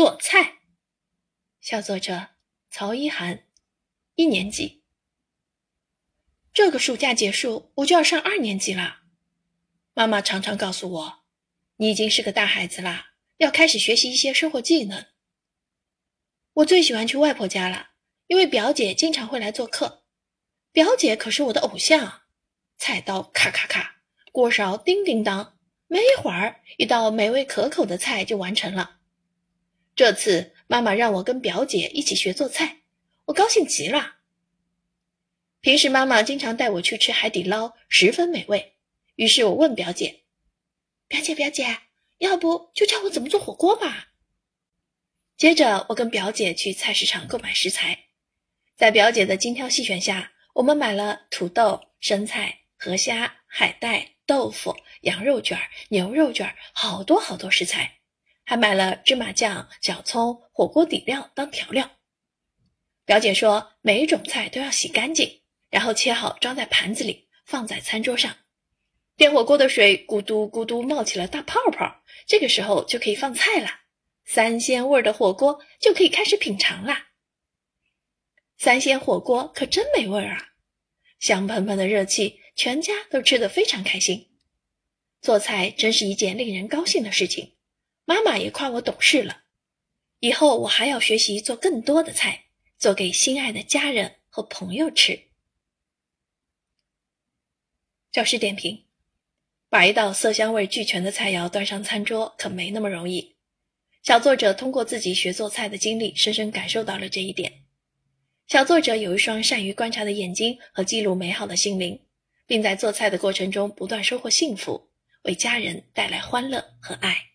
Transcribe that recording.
做菜。小作者曹一涵，一年级。这个暑假结束，我就要上二年级了。妈妈常常告诉我：“你已经是个大孩子啦，要开始学习一些生活技能。”我最喜欢去外婆家了，因为表姐经常会来做客。表姐可是我的偶像，菜刀咔咔咔，锅勺叮叮当，没一会儿，一道美味可口的菜就完成了。这次妈妈让我跟表姐一起学做菜，我高兴极了。平时妈妈经常带我去吃海底捞，十分美味。于是我问表姐：“表姐，表姐，要不就教我怎么做火锅吧？”接着我跟表姐去菜市场购买食材，在表姐的精挑细选下，我们买了土豆、生菜、河虾、海带、豆腐、羊肉卷、牛肉卷，好多好多食材。还买了芝麻酱、小葱、火锅底料当调料。表姐说，每一种菜都要洗干净，然后切好装在盘子里，放在餐桌上。电火锅的水咕嘟咕嘟冒起了大泡泡，这个时候就可以放菜了。三鲜味的火锅就可以开始品尝啦。三鲜火锅可真美味啊！香喷喷的热气，全家都吃得非常开心。做菜真是一件令人高兴的事情。妈妈也夸我懂事了，以后我还要学习做更多的菜，做给心爱的家人和朋友吃。教师点评：把一道色香味俱全的菜肴端上餐桌，可没那么容易。小作者通过自己学做菜的经历，深深感受到了这一点。小作者有一双善于观察的眼睛和记录美好的心灵，并在做菜的过程中不断收获幸福，为家人带来欢乐和爱。